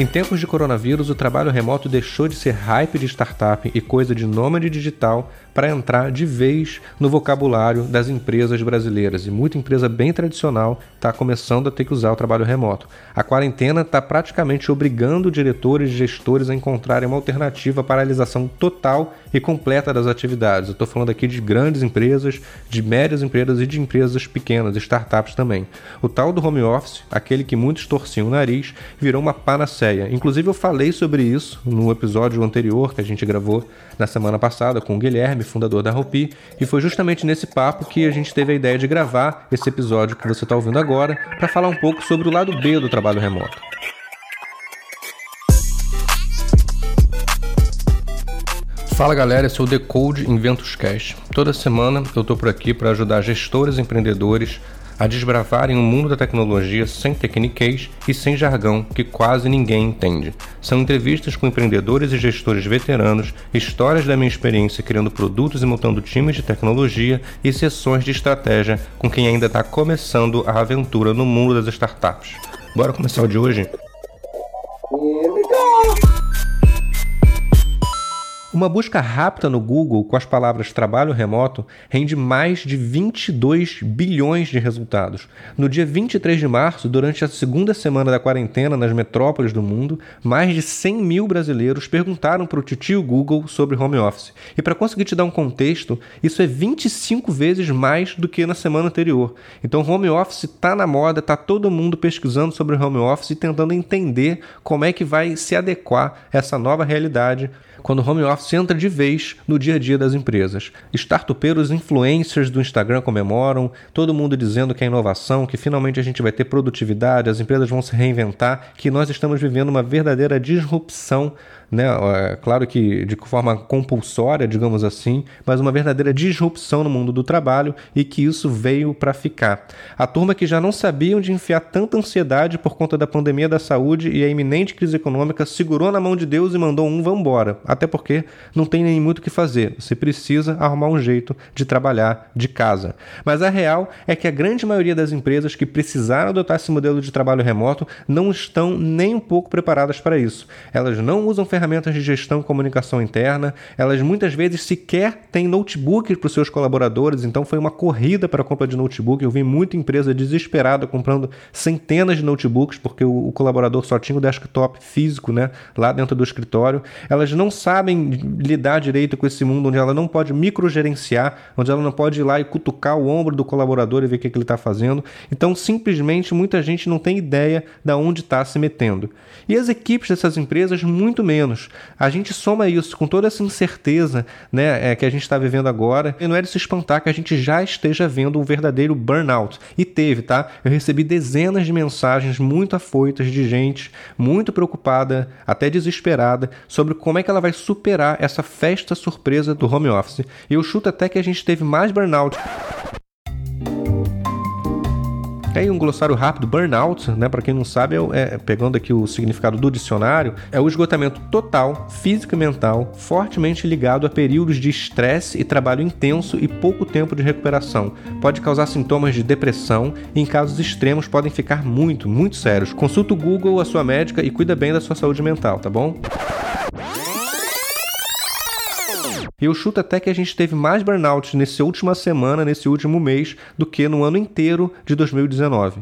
Em tempos de coronavírus, o trabalho remoto deixou de ser hype de startup e coisa de nômade digital para entrar de vez no vocabulário das empresas brasileiras. E muita empresa bem tradicional está começando a ter que usar o trabalho remoto. A quarentena está praticamente obrigando diretores e gestores a encontrarem uma alternativa à paralisação total e completa das atividades. Eu estou falando aqui de grandes empresas, de médias empresas e de empresas pequenas, startups também. O tal do home office, aquele que muitos torciam o nariz, virou uma panaceia. Inclusive eu falei sobre isso no episódio anterior que a gente gravou na semana passada com o Guilherme, fundador da Rupi, e foi justamente nesse papo que a gente teve a ideia de gravar esse episódio que você está ouvindo agora para falar um pouco sobre o lado B do trabalho remoto. Fala galera, eu sou o Decode Inventos Cash. Toda semana eu estou por aqui para ajudar gestores e empreendedores a desbravarem o mundo da tecnologia sem tecniquez e sem jargão que quase ninguém entende. São entrevistas com empreendedores e gestores veteranos, histórias da minha experiência criando produtos e montando times de tecnologia e sessões de estratégia com quem ainda está começando a aventura no mundo das startups. Bora começar o de hoje? Here we go. Uma busca rápida no Google com as palavras trabalho remoto rende mais de 22 bilhões de resultados. No dia 23 de março, durante a segunda semana da quarentena nas metrópoles do mundo, mais de 100 mil brasileiros perguntaram para o tio Google sobre home office. E para conseguir te dar um contexto, isso é 25 vezes mais do que na semana anterior. Então, home office está na moda, está todo mundo pesquisando sobre home office e tentando entender como é que vai se adequar a essa nova realidade quando o home office entra de vez no dia a dia das empresas. Startupeiros influencers do Instagram comemoram, todo mundo dizendo que é inovação, que finalmente a gente vai ter produtividade, as empresas vão se reinventar, que nós estamos vivendo uma verdadeira disrupção né? É, claro que de forma compulsória, digamos assim, mas uma verdadeira disrupção no mundo do trabalho e que isso veio para ficar. A turma que já não sabia onde enfiar tanta ansiedade por conta da pandemia da saúde e a iminente crise econômica segurou na mão de Deus e mandou um vambora. Até porque não tem nem muito o que fazer. Você precisa arrumar um jeito de trabalhar de casa. Mas a real é que a grande maioria das empresas que precisaram adotar esse modelo de trabalho remoto não estão nem um pouco preparadas para isso. Elas não usam ferramentas ferramentas de gestão e comunicação interna, elas muitas vezes sequer têm notebook para os seus colaboradores, então foi uma corrida para a compra de notebook. Eu vi muita empresa desesperada comprando centenas de notebooks porque o, colaborador só tinha o desktop físico né, lá dentro do escritório. Elas não sabem lidar direito com esse mundo onde ela não pode microgerenciar, onde ela não pode ir lá e cutucar o ombro do colaborador e ver o que, que ele está fazendo. Então, simplesmente, muita gente não tem ideia de onde está se metendo. E as equipes dessas empresas, muito menos menos. A gente soma isso com toda essa incerteza né, é, que a gente está vivendo agora, e não é de se espantar que a gente já esteja vendo um verdadeiro burnout. E teve, tá? Eu recebi dezenas de mensagens muito afoitas de gente muito preocupada, até desesperada, sobre como é que ela vai superar essa festa surpresa do home office. E eu chuto até que a gente teve mais burnout aí um glossário rápido, burnout, né, para quem não sabe, é, é, pegando aqui o significado do dicionário, é o esgotamento total, físico e mental, fortemente ligado a períodos de estresse e trabalho intenso e pouco tempo de recuperação. Pode causar sintomas de depressão e em casos extremos podem ficar muito, muito sérios. Consulta o Google, a sua médica e cuida bem da sua saúde mental, tá bom? E eu chuto até que a gente teve mais burnouts nessa última semana, nesse último mês, do que no ano inteiro de 2019.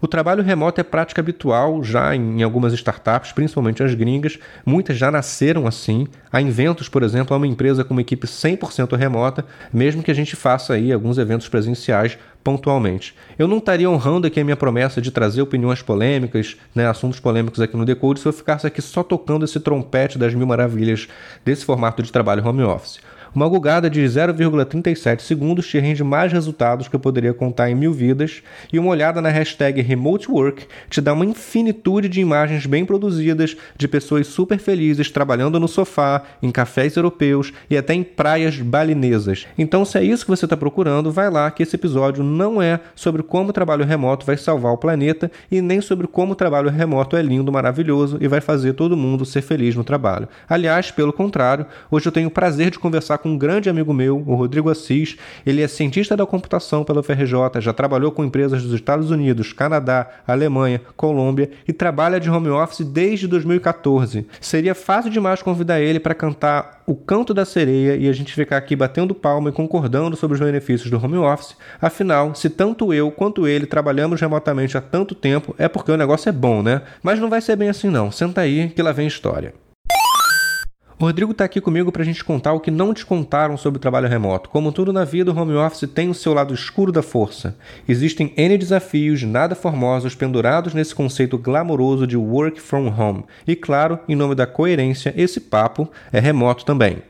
O trabalho remoto é prática habitual já em algumas startups, principalmente as gringas. Muitas já nasceram assim. A Inventos, por exemplo, é uma empresa com uma equipe 100% remota, mesmo que a gente faça aí alguns eventos presenciais pontualmente. Eu não estaria honrando aqui a minha promessa de trazer opiniões polêmicas, né, assuntos polêmicos aqui no Decode, se eu ficasse aqui só tocando esse trompete das mil maravilhas desse formato de trabalho home office. Uma gugada de 0,37 segundos te rende mais resultados que eu poderia contar em mil vidas, e uma olhada na hashtag Remote Work te dá uma infinitude de imagens bem produzidas de pessoas super felizes trabalhando no sofá, em cafés europeus e até em praias balinesas. Então, se é isso que você está procurando, vai lá que esse episódio não é sobre como o trabalho remoto vai salvar o planeta e nem sobre como o trabalho remoto é lindo, maravilhoso e vai fazer todo mundo ser feliz no trabalho. Aliás, pelo contrário, hoje eu tenho o prazer de conversar com com um grande amigo meu, o Rodrigo Assis. Ele é cientista da computação pela UFRJ, já trabalhou com empresas dos Estados Unidos, Canadá, Alemanha, Colômbia e trabalha de home office desde 2014. Seria fácil demais convidar ele para cantar o canto da sereia e a gente ficar aqui batendo palma e concordando sobre os benefícios do home office. Afinal, se tanto eu quanto ele trabalhamos remotamente há tanto tempo, é porque o negócio é bom, né? Mas não vai ser bem assim não. Senta aí que lá vem história. O Rodrigo está aqui comigo para a gente contar o que não te contaram sobre o trabalho remoto. Como tudo na vida, o home office tem o seu lado escuro da força. Existem N desafios nada formosos pendurados nesse conceito glamouroso de work from home. E claro, em nome da coerência, esse papo é remoto também.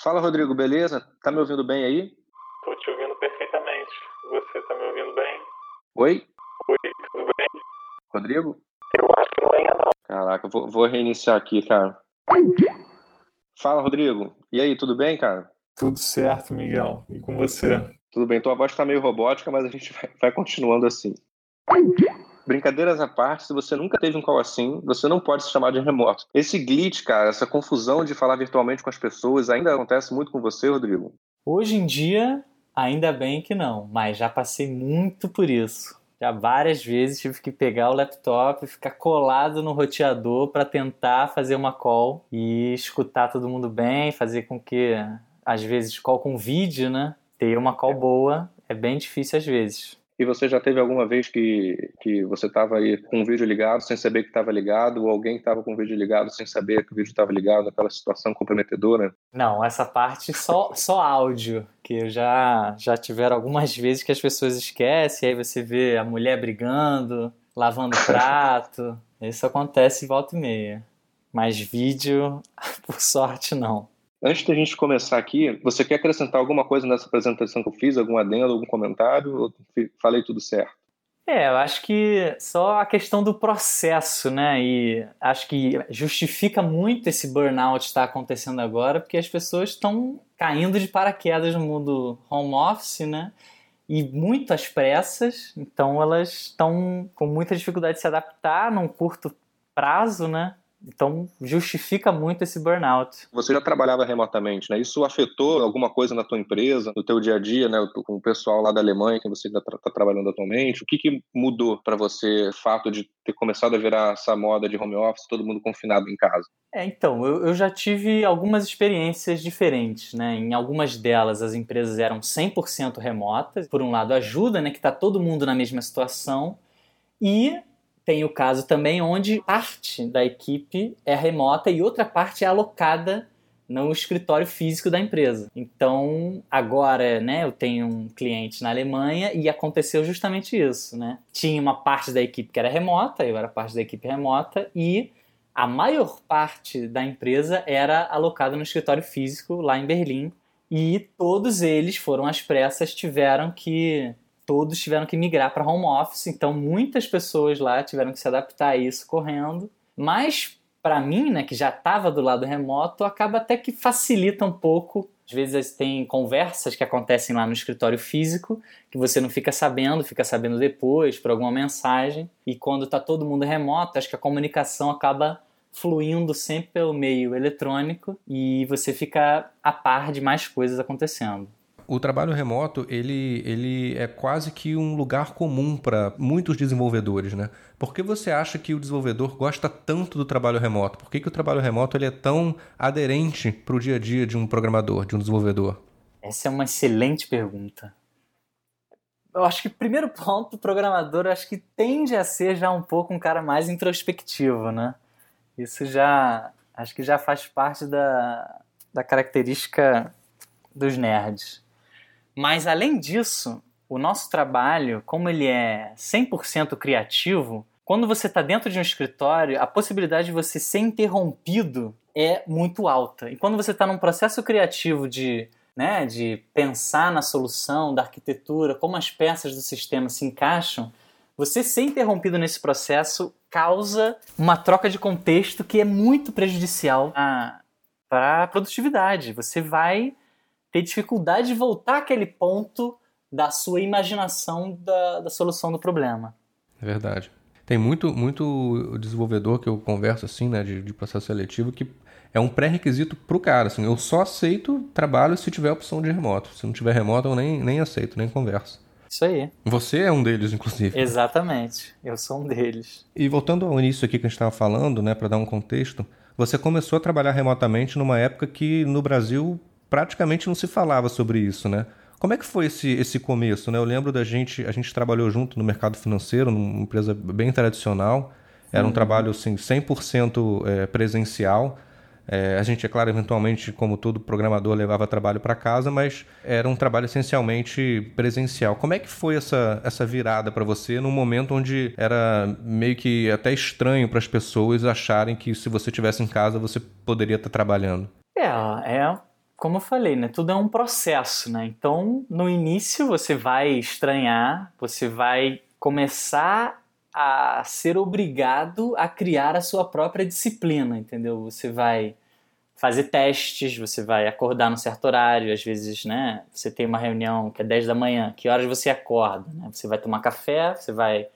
Fala, Rodrigo, beleza? Tá me ouvindo bem aí? Tô te ouvindo perfeitamente. Você tá me ouvindo bem? Oi? Oi, tudo bem? Rodrigo? Eu acho que não é ainda não. Caraca, vou, vou reiniciar aqui, cara. Fala, Rodrigo. E aí, tudo bem, cara? Tudo certo, Miguel. E com você? Tudo bem. Tua voz tá meio robótica, mas a gente vai, vai continuando assim. Brincadeiras à parte, se você nunca teve um call assim, você não pode se chamar de remoto. Esse glitch, cara, essa confusão de falar virtualmente com as pessoas, ainda acontece muito com você, Rodrigo? Hoje em dia, ainda bem que não, mas já passei muito por isso. Já várias vezes tive que pegar o laptop e ficar colado no roteador para tentar fazer uma call e escutar todo mundo bem, fazer com que, às vezes, call com vídeo, né? Ter uma call boa é bem difícil às vezes. E você já teve alguma vez que, que você estava aí com o vídeo ligado sem saber que estava ligado, ou alguém estava com o vídeo ligado sem saber que o vídeo estava ligado, aquela situação comprometedora? Não, essa parte só, só áudio, que já, já tiveram algumas vezes que as pessoas esquecem, aí você vê a mulher brigando, lavando prato. Isso acontece volta e meia. Mas vídeo, por sorte, não. Antes da gente começar aqui, você quer acrescentar alguma coisa nessa apresentação que eu fiz? Algum adendo, algum comentário? Ou falei tudo certo? É, eu acho que só a questão do processo, né? E acho que justifica muito esse burnout está acontecendo agora, porque as pessoas estão caindo de paraquedas no mundo home office, né? E muito às pressas, então elas estão com muita dificuldade de se adaptar num curto prazo, né? Então, justifica muito esse burnout. Você já trabalhava remotamente, né? Isso afetou alguma coisa na tua empresa, no teu dia a dia, né? Com o pessoal lá da Alemanha que você está tá trabalhando atualmente. O que, que mudou para você o fato de ter começado a virar essa moda de home office, todo mundo confinado em casa? É, então, eu, eu já tive algumas experiências diferentes, né? Em algumas delas, as empresas eram 100% remotas. Por um lado, ajuda, né? Que está todo mundo na mesma situação. E tem o caso também onde parte da equipe é remota e outra parte é alocada no escritório físico da empresa. Então, agora, né, eu tenho um cliente na Alemanha e aconteceu justamente isso, né? Tinha uma parte da equipe que era remota, eu era parte da equipe remota e a maior parte da empresa era alocada no escritório físico lá em Berlim e todos eles foram às pressas, tiveram que todos tiveram que migrar para home office, então muitas pessoas lá tiveram que se adaptar a isso correndo. Mas para mim, né, que já estava do lado remoto, acaba até que facilita um pouco. Às vezes tem conversas que acontecem lá no escritório físico que você não fica sabendo, fica sabendo depois por alguma mensagem. E quando está todo mundo remoto, acho que a comunicação acaba fluindo sempre pelo meio eletrônico e você fica a par de mais coisas acontecendo o trabalho remoto ele, ele é quase que um lugar comum para muitos desenvolvedores, né? Por que você acha que o desenvolvedor gosta tanto do trabalho remoto? Por que, que o trabalho remoto ele é tão aderente para o dia a dia de um programador, de um desenvolvedor? Essa é uma excelente pergunta. Eu acho que primeiro ponto, o programador acho que tende a ser já um pouco um cara mais introspectivo, né? Isso já acho que já faz parte da, da característica dos nerds. Mas além disso, o nosso trabalho, como ele é 100% criativo, quando você está dentro de um escritório, a possibilidade de você ser interrompido é muito alta. E quando você está num processo criativo de, né, de pensar na solução, da arquitetura, como as peças do sistema se encaixam, você ser interrompido nesse processo causa uma troca de contexto que é muito prejudicial para a produtividade. Você vai ter dificuldade de voltar àquele ponto da sua imaginação da, da solução do problema. É verdade. Tem muito, muito desenvolvedor que eu converso assim, né, de, de processo seletivo, que é um pré-requisito pro cara. Assim, eu só aceito trabalho se tiver opção de remoto. Se não tiver remoto, eu nem, nem aceito, nem converso. Isso aí. Você é um deles, inclusive. Exatamente. Eu sou um deles. E voltando ao início aqui que a gente estava falando, né, para dar um contexto, você começou a trabalhar remotamente numa época que no Brasil praticamente não se falava sobre isso, né? Como é que foi esse, esse começo? Né? Eu lembro da gente, a gente trabalhou junto no mercado financeiro, numa empresa bem tradicional. Era um uhum. trabalho assim, 100% é, presencial. É, a gente, é claro, eventualmente, como todo programador, levava trabalho para casa, mas era um trabalho essencialmente presencial. Como é que foi essa, essa virada para você num momento onde era meio que até estranho para as pessoas acharem que se você estivesse em casa você poderia estar trabalhando? É, é como eu falei, né? Tudo é um processo, né? Então, no início você vai estranhar, você vai começar a ser obrigado a criar a sua própria disciplina, entendeu? Você vai fazer testes, você vai acordar num certo horário, às vezes, né? Você tem uma reunião que é 10 da manhã, que horas você acorda, né? Você vai tomar café, você vai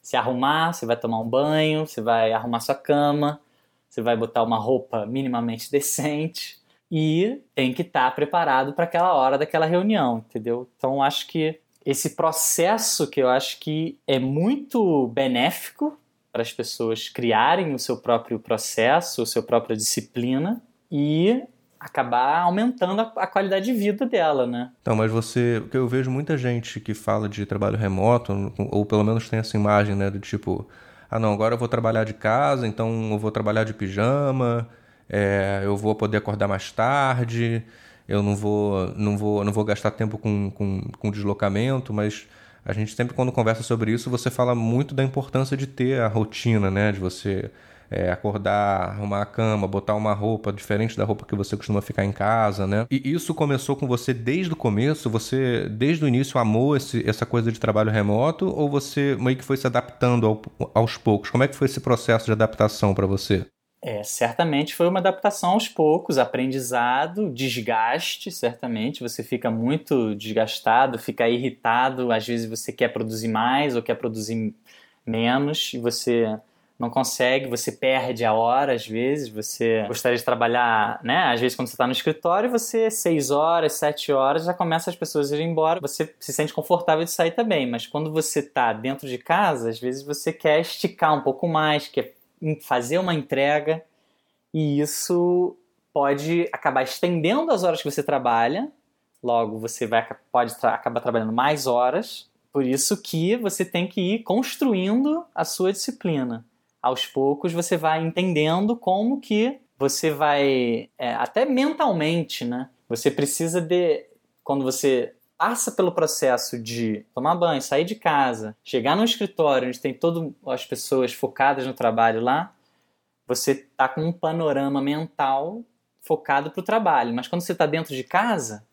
se arrumar, você vai tomar um banho, você vai arrumar sua cama, você vai botar uma roupa minimamente decente, e tem que estar tá preparado para aquela hora daquela reunião, entendeu? Então acho que esse processo que eu acho que é muito benéfico para as pessoas criarem o seu próprio processo, a sua própria disciplina e acabar aumentando a, qualidade de vida dela, né? Então, mas você, porque eu vejo muita gente que fala de trabalho remoto, ou pelo menos tem essa imagem, né, do tipo, ah, não, agora eu vou trabalhar de casa, então eu vou trabalhar de pijama, é, eu vou poder acordar mais tarde, eu não vou, não vou, não vou gastar tempo com, com, com deslocamento, mas a gente sempre quando conversa sobre isso, você fala muito da importância de ter a rotina, né? De você é, acordar, arrumar a cama, botar uma roupa diferente da roupa que você costuma ficar em casa, né? E isso começou com você desde o começo? Você, desde o início, amou esse, essa coisa de trabalho remoto? Ou você meio que foi se adaptando ao, aos poucos? Como é que foi esse processo de adaptação para você? É, certamente foi uma adaptação aos poucos, aprendizado, desgaste, certamente. Você fica muito desgastado, fica irritado, às vezes você quer produzir mais ou quer produzir menos e você não consegue, você perde a hora às vezes, você gostaria de trabalhar, né? Às vezes quando você está no escritório, você seis horas, sete horas, já começa as pessoas a ir embora, você se sente confortável de sair também, mas quando você está dentro de casa, às vezes você quer esticar um pouco mais, quer fazer uma entrega e isso pode acabar estendendo as horas que você trabalha. Logo, você vai, pode tra acabar trabalhando mais horas. Por isso que você tem que ir construindo a sua disciplina. Aos poucos você vai entendendo como que você vai, é, até mentalmente, né? Você precisa de, quando você passa pelo processo de tomar banho, sair de casa, chegar no escritório onde tem todas as pessoas focadas no trabalho lá, você tá com um panorama mental focado para o trabalho. Mas quando você está dentro de casa,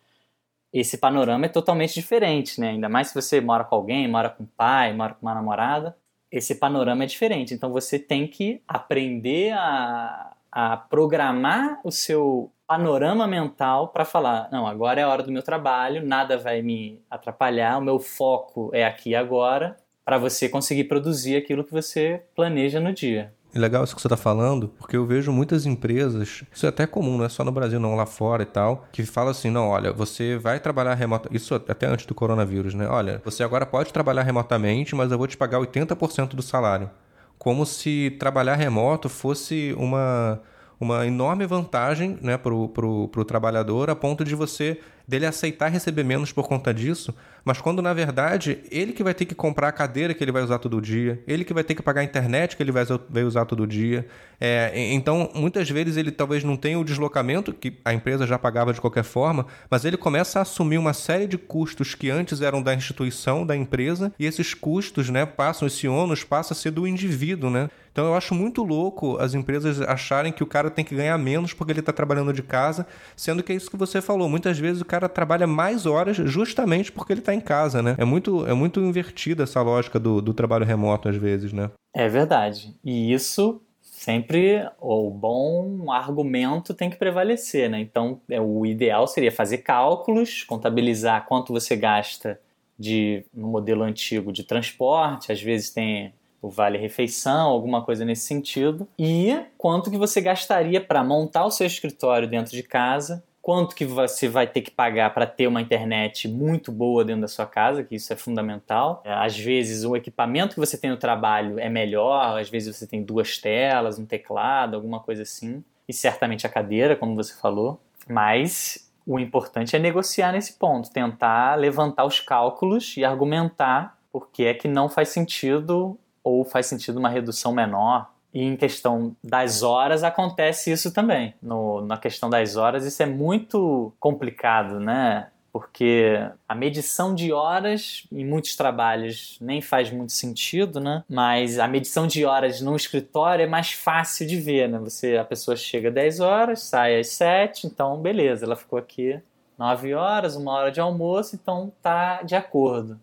esse panorama é totalmente diferente, né? Ainda mais se você mora com alguém, mora com o pai, mora com uma namorada, esse panorama é diferente. Então você tem que aprender a, a programar o seu panorama mental para falar: não, agora é a hora do meu trabalho, nada vai me atrapalhar, o meu foco é aqui agora, para você conseguir produzir aquilo que você planeja no dia. É legal isso que você está falando, porque eu vejo muitas empresas, isso é até comum, não é só no Brasil, não, lá fora e tal, que fala assim: não, olha, você vai trabalhar remotamente, isso até antes do coronavírus, né? Olha, você agora pode trabalhar remotamente, mas eu vou te pagar 80% do salário. Como se trabalhar remoto fosse uma uma enorme vantagem né, para o trabalhador, a ponto de você dele aceitar receber menos por conta disso, mas quando na verdade ele que vai ter que comprar a cadeira que ele vai usar todo dia, ele que vai ter que pagar a internet que ele vai, vai usar todo dia. É, então, muitas vezes ele talvez não tenha o deslocamento que a empresa já pagava de qualquer forma, mas ele começa a assumir uma série de custos que antes eram da instituição, da empresa, e esses custos, né, passam, esse ônus passa a ser do indivíduo, né? Então eu acho muito louco as empresas acharem que o cara tem que ganhar menos porque ele está trabalhando de casa, sendo que é isso que você falou. Muitas vezes o cara trabalha mais horas justamente porque ele está em casa, né? É muito, é muito invertida essa lógica do, do trabalho remoto às vezes, né? É verdade. E isso sempre o bom argumento tem que prevalecer, né? Então, é, o ideal seria fazer cálculos, contabilizar quanto você gasta de no modelo antigo de transporte, às vezes tem o vale refeição, alguma coisa nesse sentido, e quanto que você gastaria para montar o seu escritório dentro de casa, quanto que você vai ter que pagar para ter uma internet muito boa dentro da sua casa, que isso é fundamental. É, às vezes o equipamento que você tem no trabalho é melhor, às vezes você tem duas telas, um teclado, alguma coisa assim, e certamente a cadeira, como você falou. Mas o importante é negociar nesse ponto, tentar levantar os cálculos e argumentar por que é que não faz sentido ou faz sentido uma redução menor. E em questão das horas acontece isso também. No, na questão das horas, isso é muito complicado, né? Porque a medição de horas em muitos trabalhos nem faz muito sentido, né? Mas a medição de horas no escritório é mais fácil de ver, né? Você, a pessoa chega às 10 horas, sai às 7, então beleza, ela ficou aqui 9 horas, uma hora de almoço, então tá de acordo.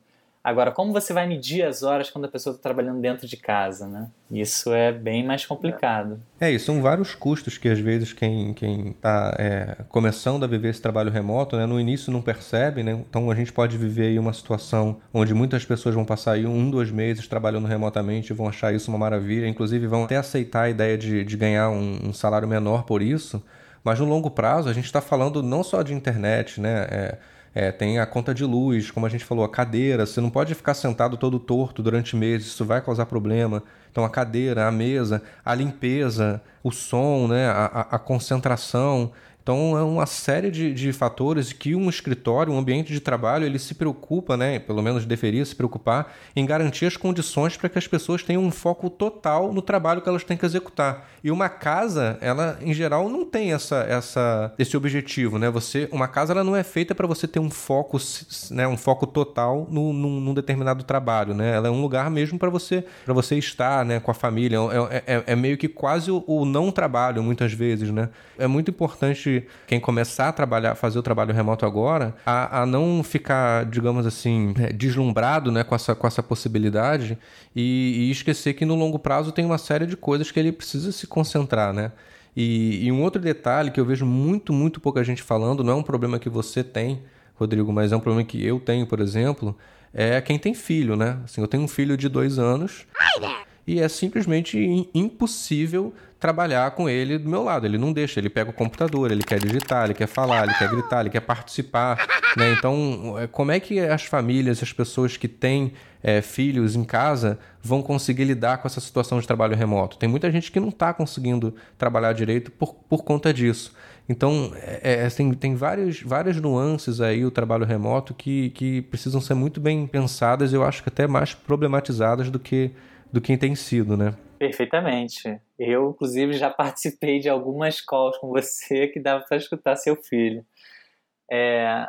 Agora, como você vai medir as horas quando a pessoa está trabalhando dentro de casa, né? Isso é bem mais complicado. É, e são vários custos que às vezes quem está é, começando a viver esse trabalho remoto, né, no início não percebe, né? Então a gente pode viver aí uma situação onde muitas pessoas vão passar aí um, dois meses trabalhando remotamente e vão achar isso uma maravilha, inclusive vão até aceitar a ideia de, de ganhar um, um salário menor por isso, mas no longo prazo a gente está falando não só de internet, né? É, é, tem a conta de luz, como a gente falou, a cadeira. Você não pode ficar sentado todo torto durante meses, isso vai causar problema. Então, a cadeira, a mesa, a limpeza, o som, né, a, a concentração. Então é uma série de, de fatores que um escritório, um ambiente de trabalho, ele se preocupa, né? Pelo menos deveria se preocupar em garantir as condições para que as pessoas tenham um foco total no trabalho que elas têm que executar. E uma casa, ela em geral não tem essa, essa esse objetivo, né? Você, uma casa ela não é feita para você ter um foco, né? Um foco total no, num, num determinado trabalho, né? Ela é um lugar mesmo para você para você estar, né? Com a família. É, é, é meio que quase o, o não trabalho muitas vezes, né? É muito importante quem começar a trabalhar, fazer o trabalho remoto agora, a, a não ficar, digamos assim, é, deslumbrado né, com, essa, com essa possibilidade e, e, esquecer que no longo prazo tem uma série de coisas que ele precisa se concentrar, né? E, e um outro detalhe que eu vejo muito, muito pouca gente falando, não é um problema que você tem, Rodrigo, mas é um problema que eu tenho, por exemplo, é quem tem filho, né? Assim, eu tenho um filho de dois anos e é simplesmente impossível trabalhar com ele do meu lado. Ele não deixa, ele pega o computador, ele quer digitar, ele quer falar, ele quer gritar, ele quer participar. Né? Então, é, como é que as famílias, as pessoas que têm é, filhos em casa vão conseguir lidar com essa situação de trabalho remoto? Tem muita gente que não está conseguindo trabalhar direito por, por conta disso. Então, é, é, tem, tem várias, várias nuances aí o trabalho remoto que, que precisam ser muito bem pensadas, eu acho que até mais problematizadas do que, do que tem sido, né? Perfeitamente. Eu, inclusive, já participei de algumas calls com você que dava para escutar seu filho. É,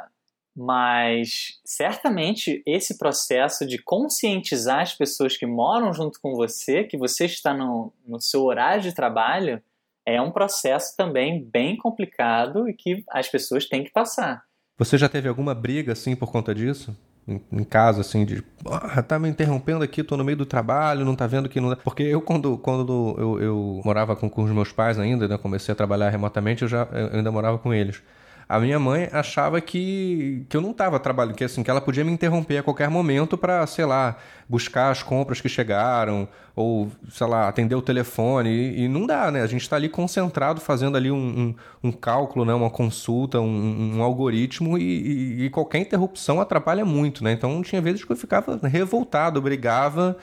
mas certamente esse processo de conscientizar as pessoas que moram junto com você, que você está no, no seu horário de trabalho, é um processo também bem complicado e que as pessoas têm que passar. Você já teve alguma briga assim por conta disso? Em, casa, assim, de ah, tá me interrompendo aqui, tô no meio do trabalho, não tá vendo que não dá. Porque eu, quando, quando eu, eu morava com, com os meus pais ainda, né, comecei a trabalhar remotamente, eu já eu ainda morava com eles a minha mãe achava que, que eu não estava trabalhando, que assim, que ela podia me interromper a qualquer momento para, sei lá, buscar as compras que chegaram, ou, sei lá, atender o telefone. E, e não dá, né? A gente está ali concentrado fazendo ali um, um, um, cálculo, né? uma consulta, um, um algoritmo, e, e, e, qualquer interrupção atrapalha muito, né? Então tinha vezes que eu ficava revoltado, brigava.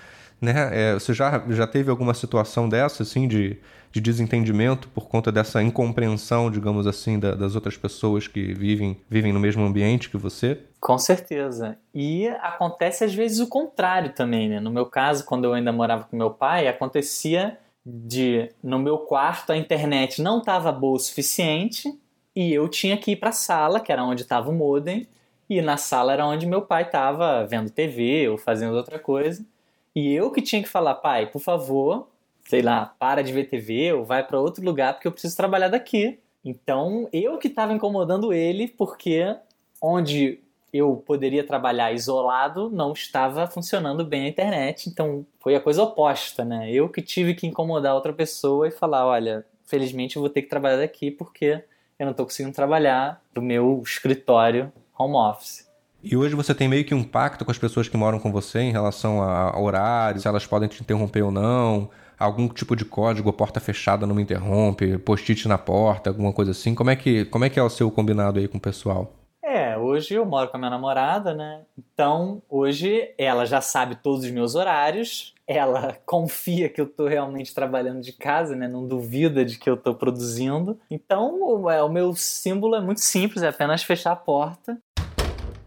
Né? É, você já, já teve alguma situação dessa, assim, de de desentendimento por conta dessa incompreensão, digamos assim, da, das outras pessoas que vivem, vivem no mesmo ambiente que você? Com certeza. E acontece às vezes o contrário também, né? No meu caso, quando eu ainda morava com meu pai, acontecia de no meu quarto a internet não estava boa o suficiente e eu tinha que ir para a sala, que era onde estava o modem, e na sala era onde meu pai estava vendo TV ou fazendo outra coisa. E eu que tinha que falar, pai, por favor, sei lá, para de ver TV ou vai para outro lugar porque eu preciso trabalhar daqui. Então, eu que estava incomodando ele porque onde eu poderia trabalhar isolado não estava funcionando bem a internet. Então, foi a coisa oposta, né? Eu que tive que incomodar outra pessoa e falar, olha, felizmente eu vou ter que trabalhar daqui porque eu não estou conseguindo trabalhar do meu escritório home office. E hoje você tem meio que um pacto com as pessoas que moram com você em relação a horários, se elas podem te interromper ou não, algum tipo de código, porta fechada não me interrompe, post-it na porta, alguma coisa assim. Como é que, como é, que é o seu combinado aí com o pessoal? É, hoje eu moro com a minha namorada, né? Então, hoje ela já sabe todos os meus horários, ela confia que eu estou realmente trabalhando de casa, né? Não duvida de que eu estou produzindo. Então, o, é, o meu símbolo é muito simples, é apenas fechar a porta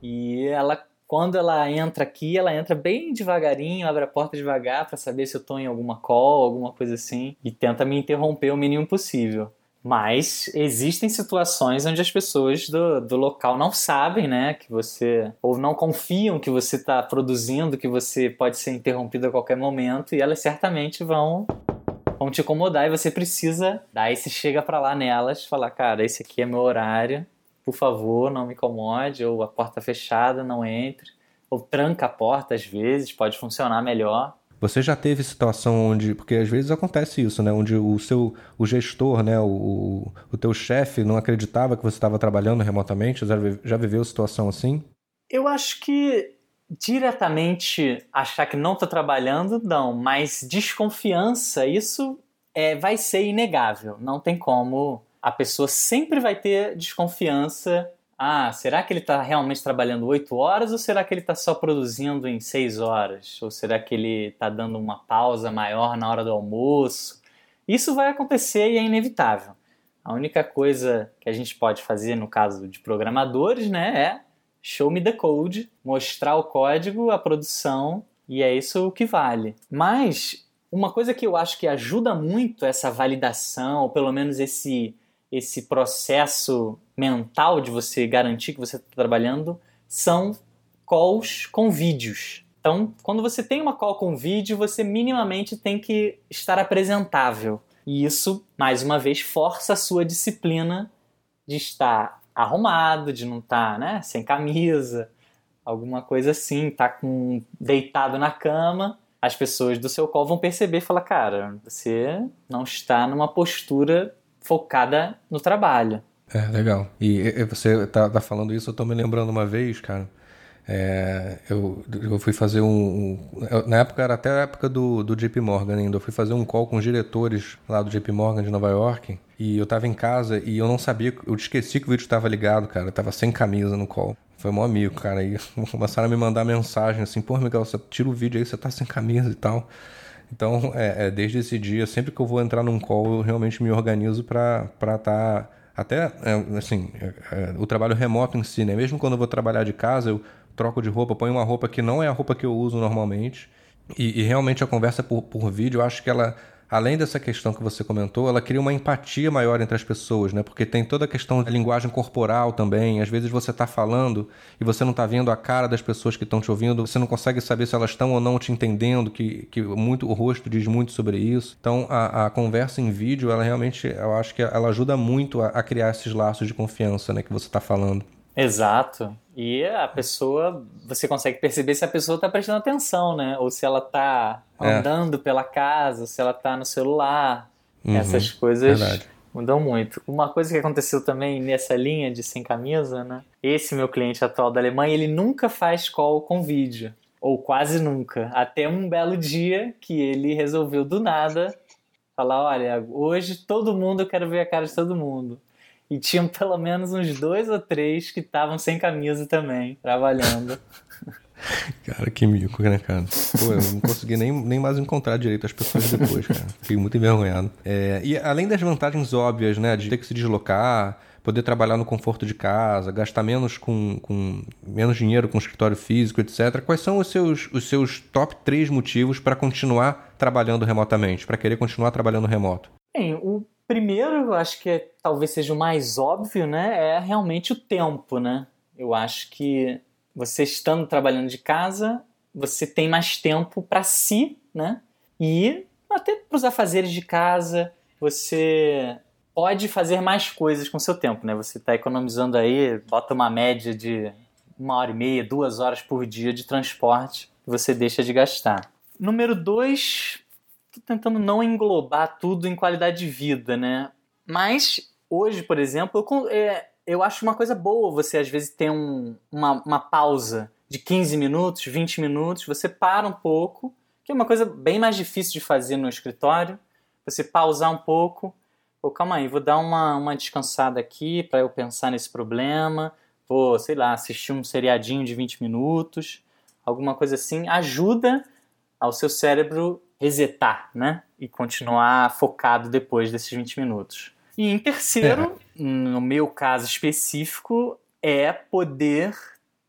e ela, quando ela entra aqui, ela entra bem devagarinho, abre a porta devagar para saber se eu estou em alguma call, alguma coisa assim, e tenta me interromper o mínimo possível. Mas existem situações onde as pessoas do, do local não sabem, né, que você. ou não confiam que você está produzindo, que você pode ser interrompido a qualquer momento, e elas certamente vão vão te incomodar e você precisa dar esse chega para lá nelas, falar, cara, esse aqui é meu horário, por favor, não me incomode, ou a porta fechada, não entre, ou tranca a porta às vezes, pode funcionar melhor. Você já teve situação onde, porque às vezes acontece isso, né, onde o seu o gestor, né, o, o teu chefe não acreditava que você estava trabalhando remotamente, já, já viveu situação assim? Eu acho que diretamente achar que não está trabalhando, não, mas desconfiança, isso é, vai ser inegável, não tem como a pessoa sempre vai ter desconfiança. Ah, será que ele está realmente trabalhando oito horas ou será que ele está só produzindo em seis horas? Ou será que ele está dando uma pausa maior na hora do almoço? Isso vai acontecer e é inevitável. A única coisa que a gente pode fazer no caso de programadores, né, é show me the code, mostrar o código, a produção e é isso o que vale. Mas uma coisa que eu acho que ajuda muito essa validação, ou pelo menos esse esse processo mental de você garantir que você está trabalhando são calls com vídeos. Então, quando você tem uma call com vídeo, você minimamente tem que estar apresentável. E isso, mais uma vez, força a sua disciplina de estar arrumado, de não estar né, sem camisa, alguma coisa assim, tá com, deitado na cama. As pessoas do seu call vão perceber e falar: cara, você não está numa postura focada no trabalho. É, legal. E, você tá, tá, falando isso, eu tô me lembrando uma vez, cara. É, eu, eu fui fazer um, um, Na época era até a época do, do JP Morgan ainda. Eu fui fazer um call com os diretores lá do JP Morgan de Nova York. E eu tava em casa e eu não sabia. Eu esqueci que o vídeo estava ligado, cara. Eu tava sem camisa no call. Foi mó amigo, cara. E começaram a me mandar mensagem assim: pô, Miguel, você tira o vídeo aí, você tá sem camisa e tal. Então, é, é, desde esse dia, sempre que eu vou entrar num call, eu realmente me organizo para estar. Tá, até, é, assim, é, é, o trabalho remoto em si, né? Mesmo quando eu vou trabalhar de casa, eu troco de roupa, ponho uma roupa que não é a roupa que eu uso normalmente. E, e realmente a conversa por, por vídeo, eu acho que ela além dessa questão que você comentou, ela cria uma empatia maior entre as pessoas, né? Porque tem toda a questão da linguagem corporal também. Às vezes você está falando e você não está vendo a cara das pessoas que estão te ouvindo, você não consegue saber se elas estão ou não te entendendo, que, que muito o rosto diz muito sobre isso. Então a, a conversa em vídeo, ela realmente, eu acho que ela ajuda muito a, a criar esses laços de confiança, né? Que você está falando. Exato. E a pessoa, você consegue perceber se a pessoa está prestando atenção, né? Ou se ela está é. andando é. pela casa, se ela está no celular. Uhum, Essas coisas verdade. mudam muito. Uma coisa que aconteceu também nessa linha de sem camisa, né? Esse meu cliente atual da Alemanha, ele nunca faz call com vídeo. Ou quase nunca. Até um belo dia que ele resolveu do nada falar: olha, hoje todo mundo, eu quero ver a cara de todo mundo. E tinham pelo menos uns dois ou três que estavam sem camisa também, trabalhando. Cara, que mico, né, cara? Pô, eu não consegui nem, nem mais encontrar direito as pessoas depois, cara. Fiquei muito envergonhado. É, e além das vantagens óbvias, né, de ter que se deslocar, poder trabalhar no conforto de casa, gastar menos com, com menos dinheiro com escritório físico, etc. Quais são os seus, os seus top 3 motivos para continuar trabalhando remotamente, para querer continuar trabalhando remoto? Bem, o Primeiro, eu acho que é, talvez seja o mais óbvio, né? É realmente o tempo, né? Eu acho que você estando trabalhando de casa, você tem mais tempo para si, né? E até para os afazeres de casa, você pode fazer mais coisas com seu tempo, né? Você está economizando aí, bota uma média de uma hora e meia, duas horas por dia de transporte que você deixa de gastar. Número dois, tentando não englobar tudo em qualidade de vida, né? Mas hoje, por exemplo, eu, é, eu acho uma coisa boa você às vezes ter um, uma, uma pausa de 15 minutos, 20 minutos, você para um pouco, que é uma coisa bem mais difícil de fazer no escritório, você pausar um pouco, pô, calma aí, vou dar uma, uma descansada aqui para eu pensar nesse problema, vou, sei lá, assistir um seriadinho de 20 minutos, alguma coisa assim, ajuda ao seu cérebro resetar, né? E continuar focado depois desses 20 minutos. E em terceiro, é. no meu caso específico, é poder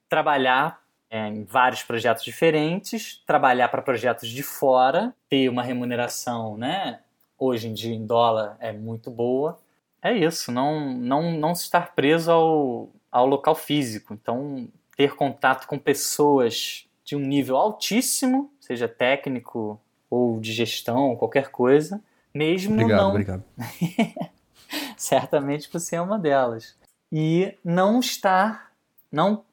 trabalhar é, em vários projetos diferentes, trabalhar para projetos de fora, ter uma remuneração, né? Hoje em dia em dólar é muito boa. É isso, não, não, não estar preso ao, ao local físico. Então, ter contato com pessoas de um nível altíssimo, seja técnico ou de gestão, qualquer coisa, mesmo obrigado, não. Obrigado. Certamente você é uma delas. E não estar, não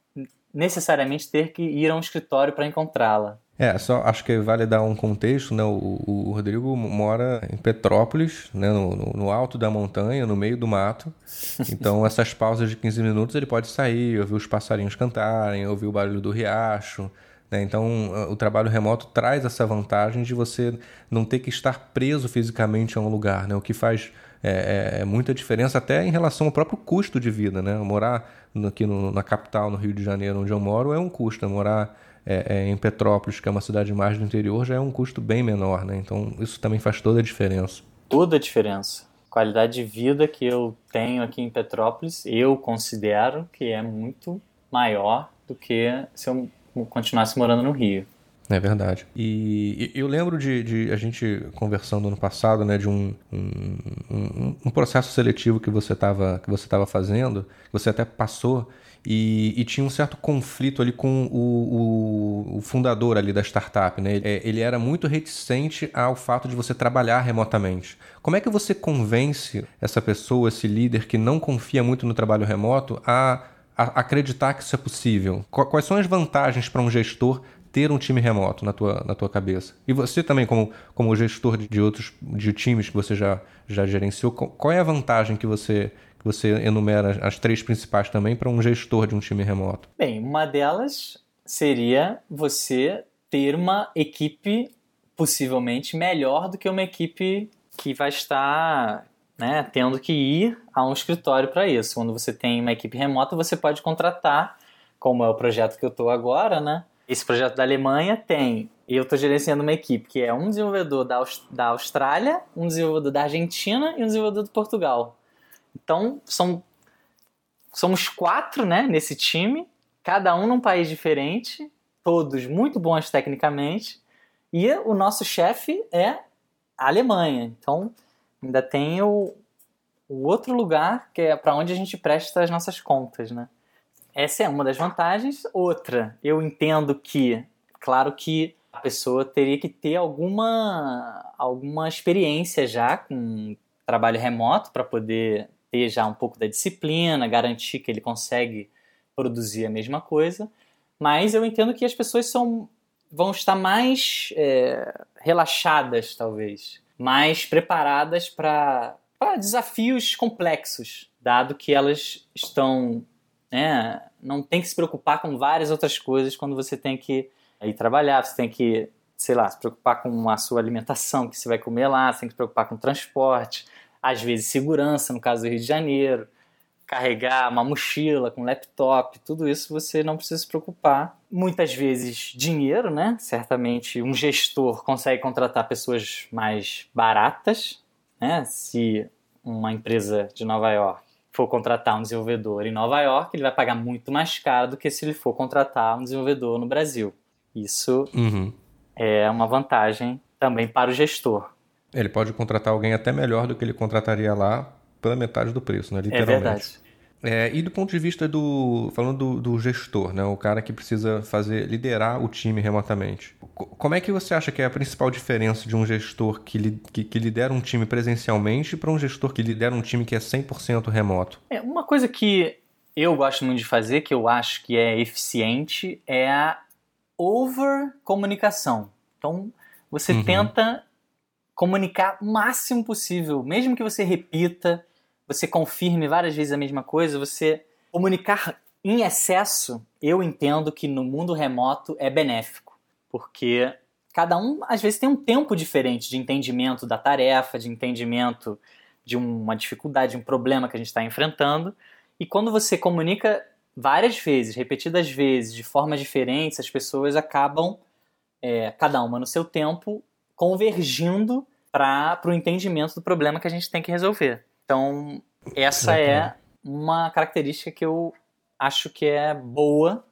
necessariamente ter que ir a um escritório para encontrá-la. É, só acho que vale dar um contexto, né? O, o Rodrigo mora em Petrópolis, né? No, no, no, alto da montanha, no meio do mato. Então, essas pausas de 15 minutos ele pode sair, ouvir os passarinhos cantarem, ouvir o barulho do riacho. Né? Então, o trabalho remoto traz essa vantagem de você não ter que estar preso fisicamente a um lugar, né? O que faz é, é, é, muita diferença até em relação ao próprio custo de vida, né? Morar aqui no, na capital, no Rio de Janeiro, onde eu moro, é um custo. Morar é, é, em Petrópolis, que é uma cidade mais do interior, já é um custo bem menor, né? Então isso também faz toda a diferença. Toda a diferença. Qualidade de vida que eu tenho aqui em Petrópolis, eu considero que é muito maior do que se eu continuasse morando no Rio. É verdade. E, eu lembro de, de, a gente conversando no passado, né, de um, um, um, processo seletivo que você estava que você estava fazendo, que você até passou e, e, tinha um certo conflito ali com o, o, o fundador ali da startup, né? Ele, ele, era muito reticente ao fato de você trabalhar remotamente. Como é que você convence essa pessoa, esse líder que não confia muito no trabalho remoto, a acreditar que isso é possível? Quais são as vantagens para um gestor ter um time remoto na tua, na tua cabeça? E você também, como, como gestor de, outros de times que você já, já gerenciou, qual é a vantagem que você, que você enumera as três principais também para um gestor de um time remoto? Bem, uma delas seria você ter uma equipe possivelmente melhor do que uma equipe que vai estar né, tendo que ir a um escritório para isso. Quando você tem uma equipe remota, você pode contratar, como é o projeto que eu estou agora, né? Esse projeto da Alemanha tem. Eu estou gerenciando uma equipe que é um desenvolvedor da, Aust da Austrália, um desenvolvedor da Argentina e um desenvolvedor de Portugal. Então, são, somos quatro né, nesse time, cada um num país diferente, todos muito bons tecnicamente, e o nosso chefe é a Alemanha. Então, ainda tem o, o outro lugar que é para onde a gente presta as nossas contas, né? Essa é uma das vantagens. Outra, eu entendo que, claro que a pessoa teria que ter alguma, alguma experiência já com trabalho remoto para poder ter já um pouco da disciplina, garantir que ele consegue produzir a mesma coisa. Mas eu entendo que as pessoas são, vão estar mais é, relaxadas, talvez, mais preparadas para desafios complexos, dado que elas estão né? Não tem que se preocupar com várias outras coisas quando você tem que ir trabalhar, você tem que, sei lá, se preocupar com a sua alimentação, que você vai comer lá, você tem que se preocupar com transporte, às vezes segurança, no caso do Rio de Janeiro, carregar uma mochila com laptop, tudo isso você não precisa se preocupar. Muitas vezes dinheiro, né? Certamente um gestor consegue contratar pessoas mais baratas, né? Se uma empresa de Nova York for contratar um desenvolvedor em Nova York, ele vai pagar muito mais caro do que se ele for contratar um desenvolvedor no Brasil. Isso uhum. é uma vantagem também para o gestor. Ele pode contratar alguém até melhor do que ele contrataria lá pela metade do preço, né? Literalmente. É verdade. É, e do ponto de vista do. Falando do, do, gestor, né? O cara que precisa fazer, liderar o time remotamente. Como é que você acha que é a principal diferença de um gestor que, li, que, que lidera um time presencialmente para um gestor que lidera um time que é 100% remoto? É, uma coisa que eu gosto muito de fazer, que eu acho que é eficiente, é a over-comunicação. Então, você uhum. tenta comunicar o máximo possível, mesmo que você repita você confirme várias vezes a mesma coisa, você comunicar em excesso, eu entendo que no mundo remoto é benéfico, porque cada um às vezes tem um tempo diferente de entendimento da tarefa, de entendimento de uma dificuldade, de um problema que a gente está enfrentando. E quando você comunica várias vezes, repetidas vezes, de formas diferentes, as pessoas acabam, é, cada uma no seu tempo, convergindo para o entendimento do problema que a gente tem que resolver. Então, essa é uma característica que eu acho que é boa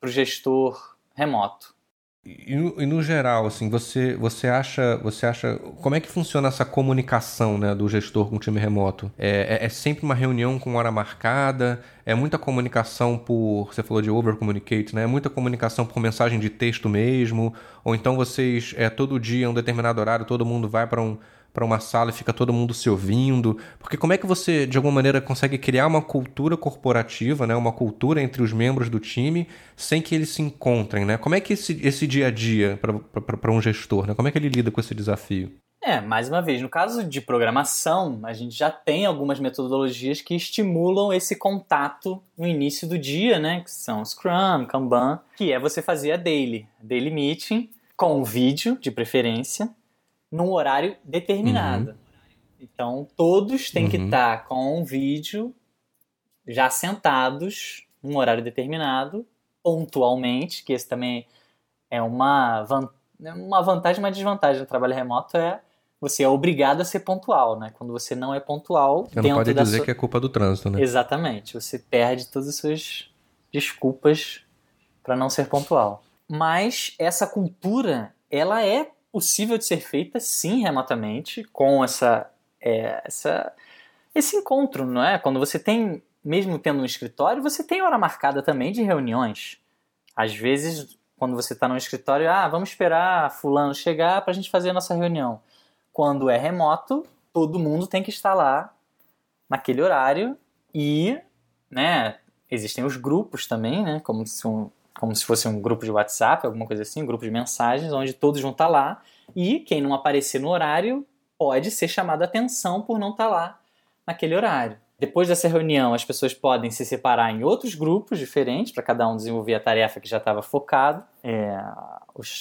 para o gestor remoto. E no, e no, geral, assim, você, você acha, você acha, como é que funciona essa comunicação, né, do gestor com o time remoto? É, é, é, sempre uma reunião com hora marcada? É muita comunicação por, você falou de over communicate, né? É muita comunicação por mensagem de texto mesmo? Ou então vocês, é todo dia, um determinado horário, todo mundo vai para um para uma sala e fica todo mundo se ouvindo? Porque como é que você, de alguma maneira, consegue criar uma cultura corporativa, né? uma cultura entre os membros do time, sem que eles se encontrem? Né? Como é que esse, esse dia a dia para um gestor, né? como é que ele lida com esse desafio? É, mais uma vez, no caso de programação, a gente já tem algumas metodologias que estimulam esse contato no início do dia, né? Que são Scrum, Kanban, que é você fazer a daily, daily meeting, com vídeo, de preferência, num horário determinado. Uhum. Então, todos têm uhum. que estar com um vídeo já sentados num horário determinado, pontualmente, que esse também é uma, van uma vantagem e uma desvantagem do trabalho remoto é você é obrigado a ser pontual, né? Quando você não é pontual, você não pode dizer sua... que é culpa do trânsito, né? Exatamente. Você perde todas as suas desculpas para não ser pontual. Mas essa cultura, ela é possível de ser feita, sim, remotamente, com essa, é, essa, esse encontro, não é? Quando você tem, mesmo tendo um escritório, você tem hora marcada também de reuniões. Às vezes, quando você está no escritório, ah, vamos esperar fulano chegar para a gente fazer a nossa reunião. Quando é remoto, todo mundo tem que estar lá naquele horário e, né, existem os grupos também, né, como se um, como se fosse um grupo de WhatsApp, alguma coisa assim, um grupo de mensagens, onde todos vão estar lá e quem não aparecer no horário pode ser chamado a atenção por não estar lá naquele horário. Depois dessa reunião, as pessoas podem se separar em outros grupos diferentes para cada um desenvolver a tarefa que já estava focado. É,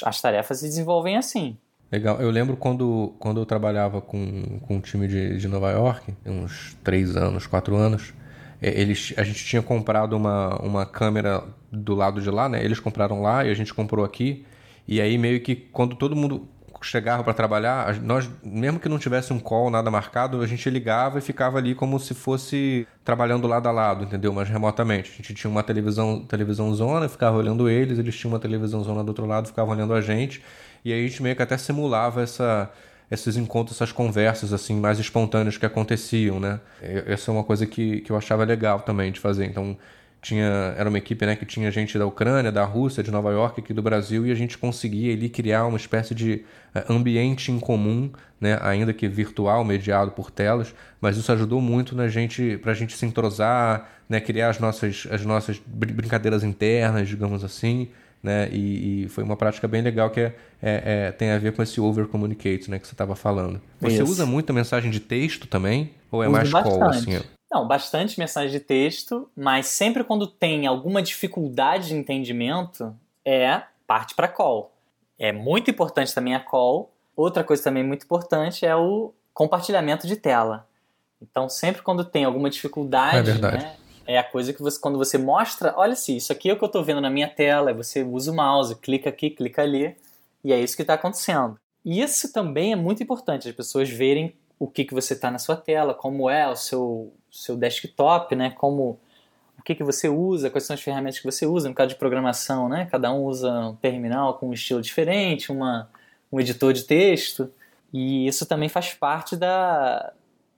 as tarefas se desenvolvem assim. Legal. Eu lembro quando, quando eu trabalhava com, com um time de, de Nova York, uns três anos, quatro anos, eles, a gente tinha comprado uma, uma câmera do lado de lá, né? Eles compraram lá e a gente comprou aqui. E aí meio que quando todo mundo chegava para trabalhar, nós, mesmo que não tivesse um call, nada marcado, a gente ligava e ficava ali como se fosse trabalhando lado a lado, entendeu? Mas remotamente. A gente tinha uma televisão, televisão zona, ficava olhando eles, eles tinham uma televisão zona do outro lado, ficavam olhando a gente. E aí a gente meio que até simulava essa, esses encontros, essas conversas assim mais espontâneas que aconteciam, né? Essa é uma coisa que, que eu achava legal também de fazer. Então, tinha era uma equipe né, que tinha gente da Ucrânia, da Rússia, de Nova York, aqui do Brasil, e a gente conseguia ali criar uma espécie de eh, ambiente em comum, né, ainda que virtual, mediado por telas, mas isso ajudou muito na gente, para a gente se entrosar, né, criar as nossas, as nossas brincadeiras internas, digamos assim, né, e, e foi uma prática bem legal que é, é, é, tem a ver com esse over communicate, né, que você estava falando. Você isso. usa muita mensagem de texto também, ou é Uso mais bastante. call assim? Não, bastante mensagem de texto, mas sempre quando tem alguma dificuldade de entendimento, é parte para call. É muito importante também a call. Outra coisa também muito importante é o compartilhamento de tela. Então, sempre quando tem alguma dificuldade, é, né, é a coisa que você, quando você mostra, olha assim, isso aqui é o que eu estou vendo na minha tela, você usa o mouse, clica aqui, clica ali, e é isso que está acontecendo. E isso também é muito importante, as pessoas verem o que, que você está na sua tela, como é o seu, seu desktop, né? Como o que, que você usa, quais são as ferramentas que você usa, no caso de programação, né? Cada um usa um terminal com um estilo diferente, uma, um editor de texto. E isso também faz parte da,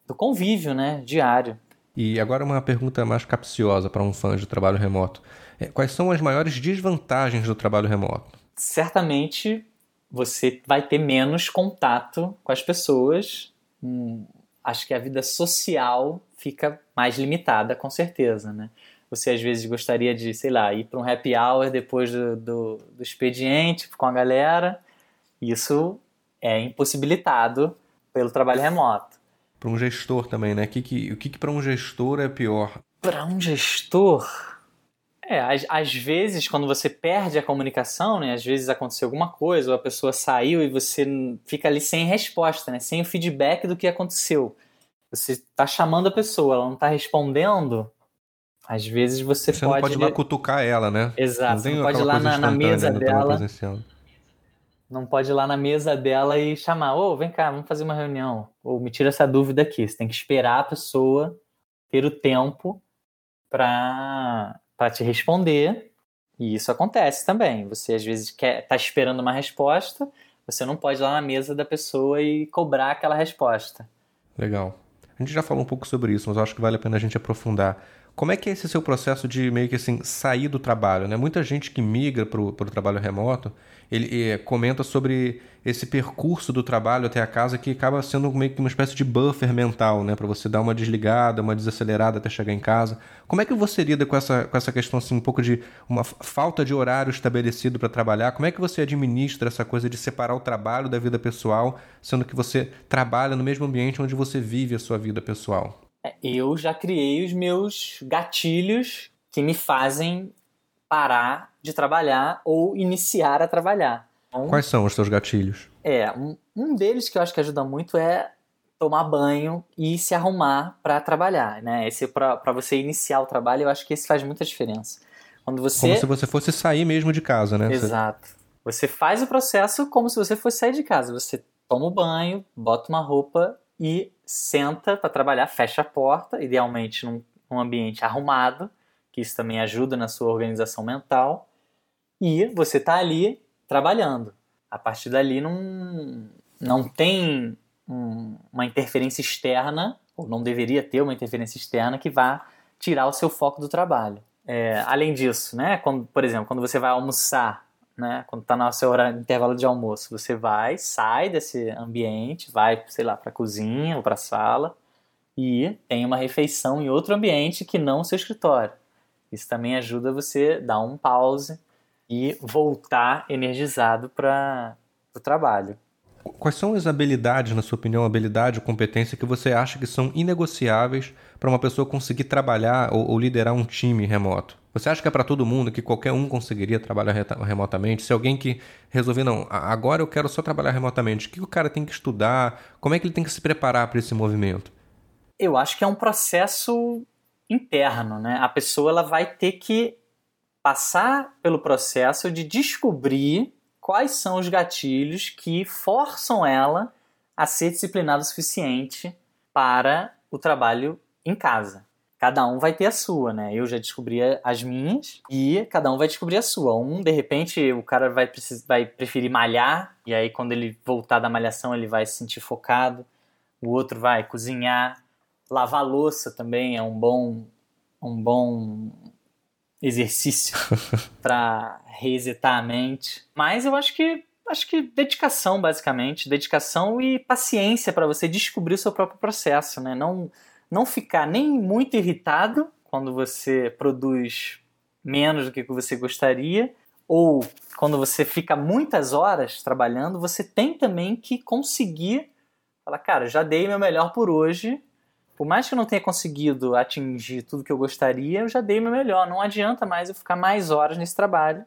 do convívio né, diário. E agora uma pergunta mais capciosa para um fã de trabalho remoto. É, quais são as maiores desvantagens do trabalho remoto? Certamente você vai ter menos contato com as pessoas um, acho que a vida social fica mais limitada, com certeza, né? Você às vezes gostaria de, sei lá, ir para um happy hour depois do, do, do expediente com a galera. Isso é impossibilitado pelo trabalho remoto. Para um gestor também, né? O que, que, o que, que para um gestor é pior? Para um gestor, é, às, às, vezes, quando você perde a comunicação, né? Às vezes aconteceu alguma coisa, ou a pessoa saiu e você fica ali sem resposta, né? Sem o feedback do que aconteceu. Você está chamando a pessoa, ela não está respondendo. Às vezes você, você pode. Você não pode ir lá cutucar ela, né? Exato. Não, não pode ir lá na, na mesa dela não pode ir lá na mesa dela e chamar, ô, oh, vem cá, vamos fazer uma reunião. Ou me tira essa dúvida aqui. Você tem que esperar a pessoa ter o tempo para te responder. E isso acontece também. Você às vezes quer tá esperando uma resposta, você não pode ir lá na mesa da pessoa e cobrar aquela resposta. Legal. A gente já falou um pouco sobre isso, mas acho que vale a pena a gente aprofundar. Como é que é esse seu processo de meio que assim sair do trabalho? Né? Muita gente que migra para o trabalho remoto, ele é, comenta sobre esse percurso do trabalho até a casa que acaba sendo meio que uma espécie de buffer mental, né? Para você dar uma desligada, uma desacelerada até chegar em casa. Como é que você lida com essa, com essa questão assim, um pouco de uma falta de horário estabelecido para trabalhar? Como é que você administra essa coisa de separar o trabalho da vida pessoal, sendo que você trabalha no mesmo ambiente onde você vive a sua vida pessoal? Eu já criei os meus gatilhos que me fazem parar de trabalhar ou iniciar a trabalhar. Então, Quais são os seus gatilhos? É, um, um deles que eu acho que ajuda muito é tomar banho e se arrumar para trabalhar, né? Esse para você iniciar o trabalho, eu acho que esse faz muita diferença. Quando você Como se você fosse sair mesmo de casa, né? Exato. Você faz o processo como se você fosse sair de casa. Você toma o banho, bota uma roupa e senta para trabalhar, fecha a porta, idealmente num, num ambiente arrumado, que isso também ajuda na sua organização mental, e você está ali trabalhando. A partir dali não, não tem um, uma interferência externa, ou não deveria ter uma interferência externa que vá tirar o seu foco do trabalho. É, além disso, né, quando, por exemplo, quando você vai almoçar né? Quando está no seu horário intervalo de almoço, você vai, sai desse ambiente, vai, sei lá, para cozinha ou para sala e tem uma refeição em outro ambiente que não o seu escritório. Isso também ajuda você dar um pause e voltar energizado para o trabalho. Quais são as habilidades, na sua opinião, habilidade ou competência que você acha que são inegociáveis para uma pessoa conseguir trabalhar ou, ou, liderar um time remoto? Você acha que é para todo mundo, que qualquer um conseguiria trabalhar remotamente? Se alguém que resolver, não, agora eu quero só trabalhar remotamente, o que o cara tem que estudar? Como é que ele tem que se preparar para esse movimento? Eu acho que é um processo interno, né? A pessoa ela vai ter que passar pelo processo de descobrir quais são os gatilhos que forçam ela a ser disciplinada o suficiente para o trabalho em casa. Cada um vai ter a sua, né? Eu já descobri as minhas e cada um vai descobrir a sua. Um, de repente, o cara vai, vai preferir malhar, e aí quando ele voltar da malhação ele vai se sentir focado. O outro vai cozinhar, lavar louça também é um bom um bom exercício para resetar a mente. Mas eu acho que acho que dedicação basicamente, dedicação e paciência para você descobrir o seu próprio processo, né? Não não ficar nem muito irritado quando você produz menos do que você gostaria, ou quando você fica muitas horas trabalhando, você tem também que conseguir falar, cara, já dei meu melhor por hoje. Por mais que eu não tenha conseguido atingir tudo que eu gostaria, eu já dei meu melhor. Não adianta mais eu ficar mais horas nesse trabalho.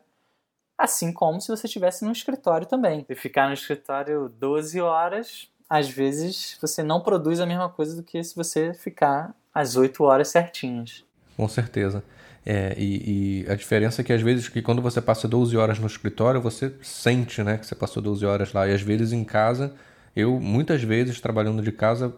Assim como se você estivesse no escritório também. Se ficar no escritório 12 horas, às vezes você não produz a mesma coisa do que se você ficar às 8 horas certinhas. Com certeza. É, e, e, a diferença é que às vezes que quando você passa 12 horas no escritório, você sente né, que você passou 12 horas lá. E às vezes em casa, eu muitas vezes trabalhando de casa,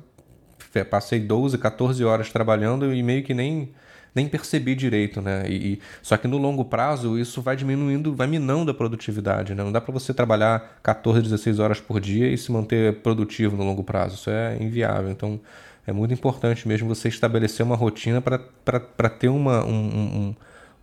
passei 12, 14 horas trabalhando e meio que nem nem percebi direito, né? E, e, só que no longo prazo isso vai diminuindo, vai minando a produtividade, né? Não dá para você trabalhar 14, 16 horas por dia e se manter produtivo no longo prazo. Isso é inviável. Então é muito importante mesmo você estabelecer uma rotina para ter uma, um,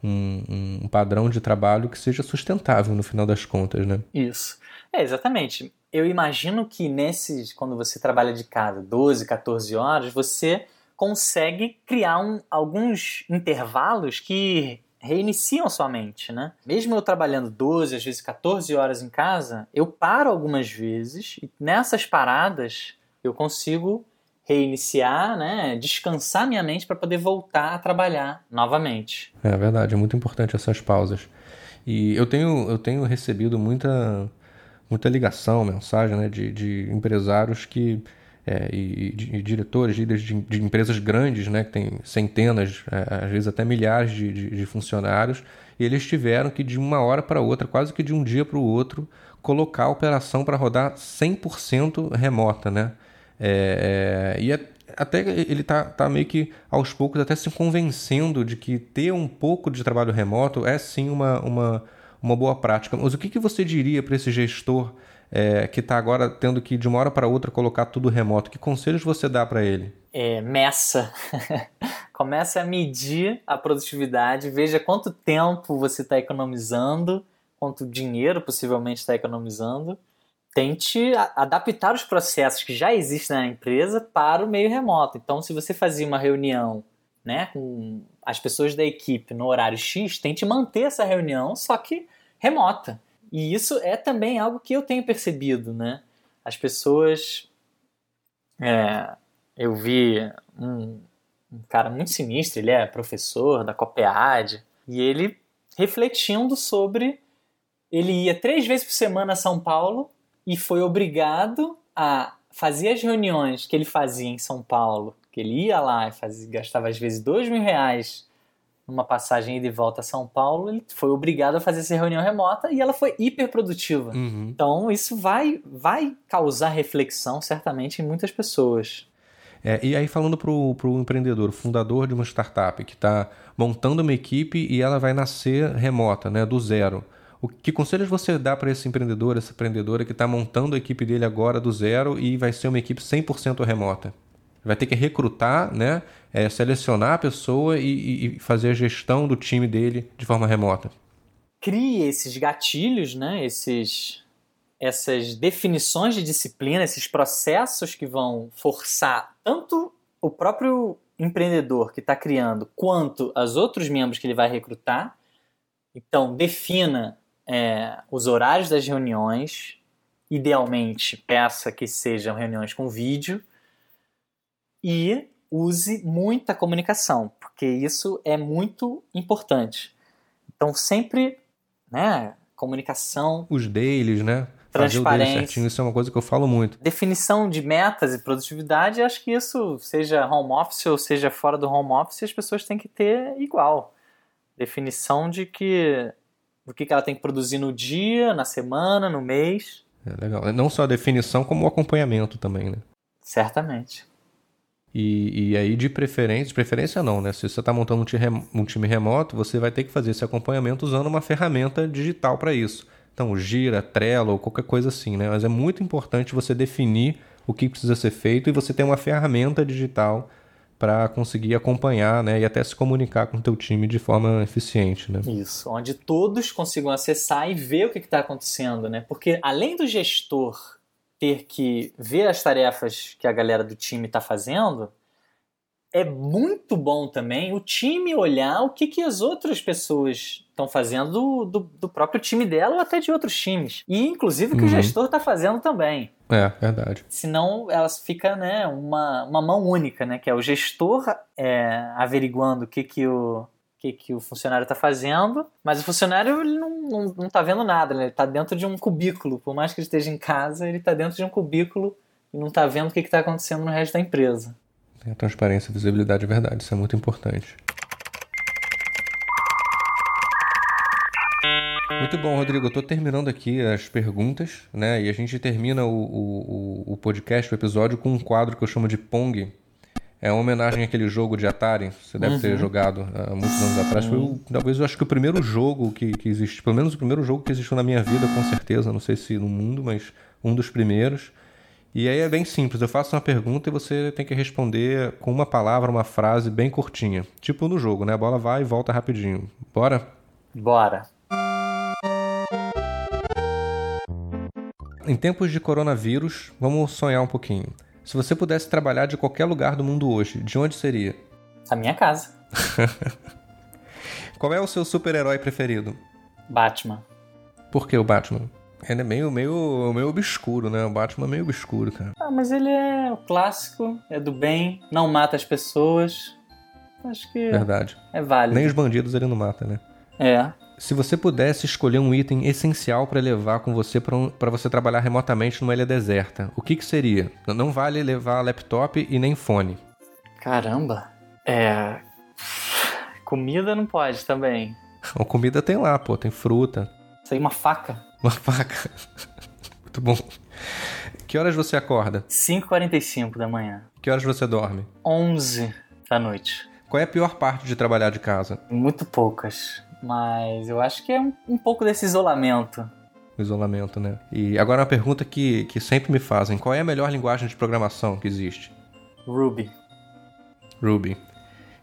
um, um, um padrão de trabalho que seja sustentável no final das contas, né? Isso. É, exatamente. Eu imagino que nesses, quando você trabalha de casa 12, 14 horas, você consegue criar um, alguns intervalos que reiniciam sua mente, né? Mesmo eu trabalhando 12, às vezes 14 horas em casa, eu paro algumas vezes e nessas paradas eu consigo reiniciar, né, descansar minha mente para poder voltar a trabalhar novamente. É verdade, é muito importante essas pausas. E eu tenho, eu tenho recebido muita, muita ligação, mensagem né, de, de empresários que é, e, e, diretores, líderes de, de, empresas grandes, né, que tem centenas, é, às vezes até milhares de, de, de, funcionários, e eles tiveram que de uma hora para outra, quase que de um dia para o outro, colocar a operação para rodar 100% remota, né? É, é, e até ele está tá meio que aos poucos até se convencendo de que ter um pouco de trabalho remoto é sim uma, uma, uma boa prática. Mas o que, que você diria para esse gestor é, que está agora tendo que de uma hora para outra colocar tudo remoto? Que conselhos você dá para ele? É, meça. Comece a medir a produtividade, veja quanto tempo você está economizando, quanto dinheiro possivelmente está economizando tente adaptar os processos que já existem na empresa para o meio remoto. Então, se você fazia uma reunião né, com as pessoas da equipe no horário X, tente manter essa reunião, só que remota. E isso é também algo que eu tenho percebido, né? As pessoas... É, eu vi um, um cara muito sinistro, ele é professor da COPEAD, e ele refletindo sobre... Ele ia três vezes por semana a São Paulo e foi obrigado a fazer as reuniões que ele fazia em São Paulo, que ele ia lá e fazia, gastava às vezes dois mil reais numa passagem ida e volta a São Paulo, ele foi obrigado a fazer essa reunião remota e ela foi hiper produtiva. Uhum. Então isso vai, vai causar reflexão certamente em muitas pessoas. É, e aí falando para o empreendedor, fundador de uma startup que está montando uma equipe e ela vai nascer remota, né, do zero. O que conselhos você dá para esse empreendedor, essa empreendedora que está montando a equipe dele agora do zero e vai ser uma equipe 100% remota? Vai ter que recrutar, né, é, selecionar a pessoa e, e fazer a gestão do time dele de forma remota. Crie esses gatilhos, né, esses, essas definições de disciplina, esses processos que vão forçar tanto o próprio empreendedor que está criando quanto os outros membros que ele vai recrutar. Então, defina é, os horários das reuniões, idealmente peça que sejam reuniões com vídeo e use muita comunicação, porque isso é muito importante. Então sempre, né, comunicação, os dailies, né? Transparência. certinho, isso é uma coisa que eu falo muito. Definição de metas e produtividade, acho que isso, seja home office ou seja fora do home office, as pessoas têm que ter igual. Definição de que do que, que ela tem que produzir no dia, na semana, no mês. É legal. Não só a definição, como o acompanhamento também, né? Certamente. E, e aí, de preferência, de preferência não, né? Se você está montando um time, remoto, você vai ter que fazer esse acompanhamento usando uma ferramenta digital para isso. Então, Gira, Trello ou qualquer coisa assim, né? Mas é muito importante você definir o que precisa ser feito e você ter uma ferramenta digital para conseguir acompanhar né, e até se comunicar com o teu time de forma eficiente. Né? Isso, onde todos consigam acessar e ver o que está acontecendo. Né? Porque além do gestor ter que ver as tarefas que a galera do time está fazendo, é muito bom também o time olhar o que, que as outras pessoas estão fazendo do, do, do, próprio time dela ou até de outros times. E inclusive o que uhum. o gestor está fazendo também. É, verdade. Senão ela fica né, uma, uma mão única, né? Que é o gestor é, averiguando o que, que o, que, que o funcionário está fazendo, mas o funcionário ele não, não, não tá vendo nada, né? ele está dentro de um cubículo. Por mais que ele esteja em casa, ele está dentro de um cubículo e não está vendo o que está acontecendo no resto da empresa. A transparência, visibilidade, é verdade. Isso é muito importante. Muito bom, Rodrigo. Eu estou terminando aqui as perguntas, né? E a gente termina o, o, o podcast, o episódio, com um quadro que eu chamo de Pong. É uma homenagem àquele jogo de Atari. Você deve uhum. ter jogado há muitos anos atrás. Foi, o, talvez, eu acho que o primeiro jogo que, que existe, pelo menos o primeiro jogo que existiu na minha vida, com certeza. Não sei se no mundo, mas um dos primeiros. E aí é bem simples, eu faço uma pergunta e você tem que responder com uma palavra, uma frase bem curtinha. Tipo no jogo, né? A bola vai e volta rapidinho. Bora? Bora. Em tempos de coronavírus, vamos sonhar um pouquinho. Se você pudesse trabalhar de qualquer lugar do mundo hoje, de onde seria? A minha casa. Qual é o seu super-herói preferido? Batman. Por que o Batman? Ele é meio, meio, meio obscuro, né? O Batman é meio obscuro, cara. Ah, mas ele é o clássico, é do bem, não mata as pessoas. Acho que Verdade. é válido. Nem os bandidos ele não mata, né? É. Se você pudesse escolher um item essencial para levar com você para um, pra você trabalhar remotamente numa ilha deserta, o que que seria? Não vale levar laptop e nem fone. Caramba. É. Comida não pode também. A comida tem lá, pô, tem fruta, Isso aí, uma faca. uma faca. Muito bom. Que horas você acorda? 5h45 da manhã. Que horas você dorme? 11 da noite. Qual é a pior parte de trabalhar de casa? Muito poucas. Mas eu acho que é um, um pouco desse isolamento. O isolamento, né? E agora uma pergunta que, que sempre me fazem: qual é a melhor linguagem de programação que existe? Ruby. Ruby.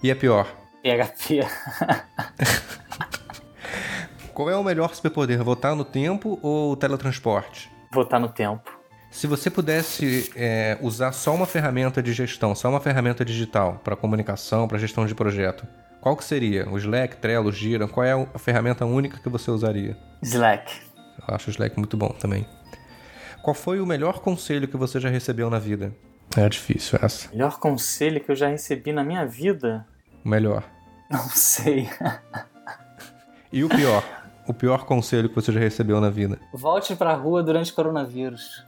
E a pior? PHP. Qual é o melhor superpoder? Voltar no tempo ou teletransporte? Voltar no tempo. Se você pudesse é, usar só uma ferramenta de gestão, só uma ferramenta digital para comunicação, para gestão de projeto, qual que seria? O Slack, Trello, Gira? Qual é a ferramenta única que você usaria? Slack. Eu acho o Slack muito bom também. Qual foi o melhor conselho que você já recebeu na vida? É difícil essa. Melhor conselho que eu já recebi na minha vida? O melhor. Não sei. E o pior? o pior conselho que você já recebeu na vida? Volte pra rua durante o coronavírus.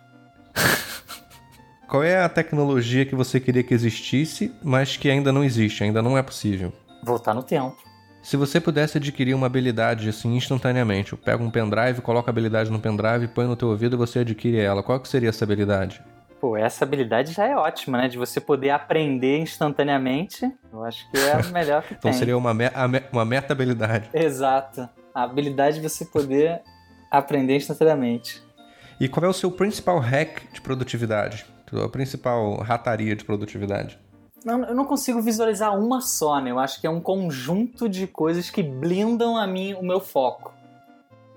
Qual é a tecnologia que você queria que existisse, mas que ainda não existe, ainda não é possível? Voltar no tempo. Se você pudesse adquirir uma habilidade assim instantaneamente, pega um pendrive, coloca a habilidade no pendrive, põe no teu ouvido e você adquire ela, qual que seria essa habilidade? Pô, essa habilidade já é ótima, né? De você poder aprender instantaneamente. Eu acho que é a melhor que Então tem. seria uma, me me- uma meta habilidade. Exato. A habilidade de você poder aprender instantaneamente. E qual é o seu principal hack de produtividade? A principal rataria de produtividade? Não, eu não consigo visualizar uma só, né? Eu acho que é um conjunto de coisas que blindam a mim, o meu foco.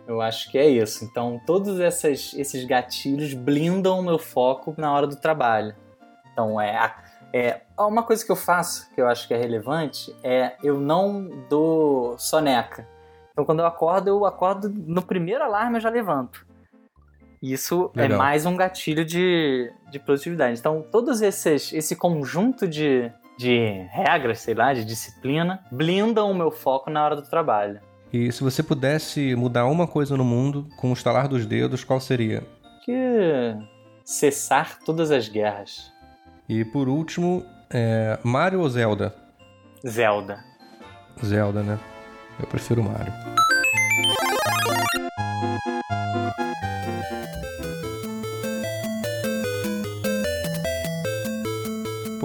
Eu acho que é isso. Então, todos essas, esses gatilhos blindam o meu foco na hora do trabalho. Então, é, é uma coisa que eu faço que eu acho que é relevante é eu não dou soneca. Então, quando eu acordo, eu acordo no primeiro alarme eu já levanto. Isso é Legal. mais um gatilho de, de produtividade. Então, todos esses esse conjunto de, de regras, sei lá, de disciplina, blindam o meu foco na hora do trabalho. E se você pudesse mudar uma coisa no mundo com o estalar dos dedos, qual seria? Que cessar todas as guerras. E por último, é, Mario ou Zelda? Zelda. Zelda, né? Eu prefiro Mario.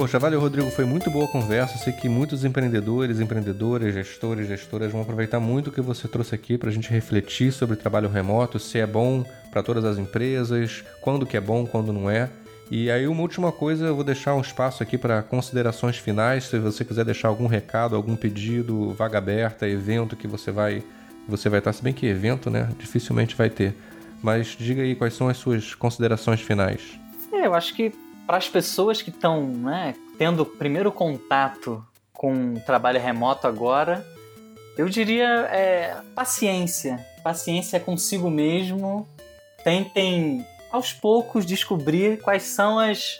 Poxa, valeu, Rodrigo. Foi muito boa a conversa. Sei que muitos empreendedores, empreendedoras, gestores, gestoras vão aproveitar muito o que você trouxe aqui para a gente refletir sobre trabalho remoto, se é bom para todas as empresas, quando que é bom, quando não é. E aí, uma última coisa, eu vou deixar um espaço aqui para considerações finais. Se você quiser deixar algum recado, algum pedido, vaga aberta, evento que você vai você vai estar, se bem que evento, né? Dificilmente vai ter. Mas diga aí quais são as suas considerações finais. É, eu acho que para as pessoas que estão né, tendo primeiro contato com o trabalho remoto agora, eu diria é, paciência. Paciência consigo mesmo. Tentem aos poucos descobrir quais são as,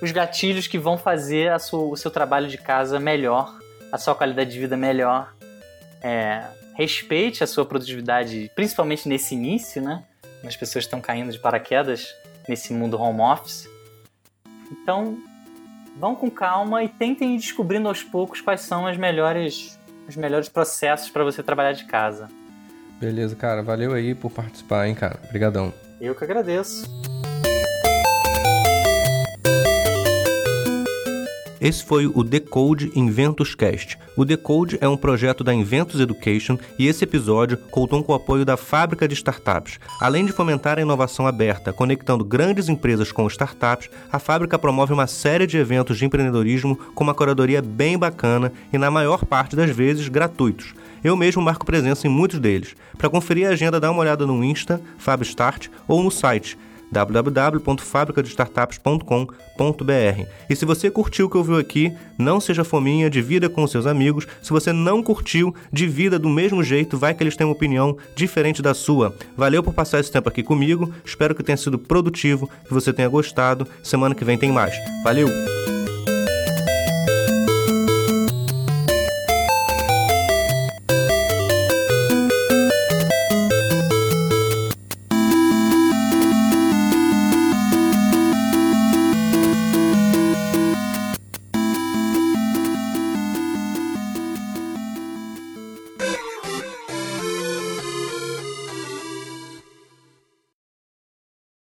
os gatilhos que vão fazer sua- o seu trabalho de casa melhor, a sua qualidade de vida melhor. É, respeite a sua produtividade, principalmente nesse início, né? As pessoas estão caindo de paraquedas nesse mundo home office. Então, vão com calma e tentem ir descobrindo aos poucos quais são as melhores, os melhores processos para você trabalhar de casa. Beleza, cara. Valeu aí por participar, hein, cara. Obrigadão. Eu que agradeço. Esse foi o Decode Inventos Cast. O Decode é um projeto da Inventos Education e esse episódio contou com o apoio da Fábrica de Startups. Além de fomentar a inovação aberta, conectando grandes empresas com startups, a fábrica promove uma série de eventos de empreendedorismo com uma curadoria bem bacana e, na maior parte das vezes, gratuitos. Eu mesmo marco presença em muitos deles. Para conferir a agenda, dá uma olhada no Insta, FabStart ou no site www.fabricadestartups.com.br. E se você curtiu o que ouviu aqui, não seja fominha, divida com seus amigos. Se você não curtiu, divida do mesmo jeito, vai que eles têm uma opinião diferente da sua. Valeu por passar esse tempo aqui comigo, espero que tenha sido produtivo, que você tenha gostado. Semana que vem tem mais. Valeu!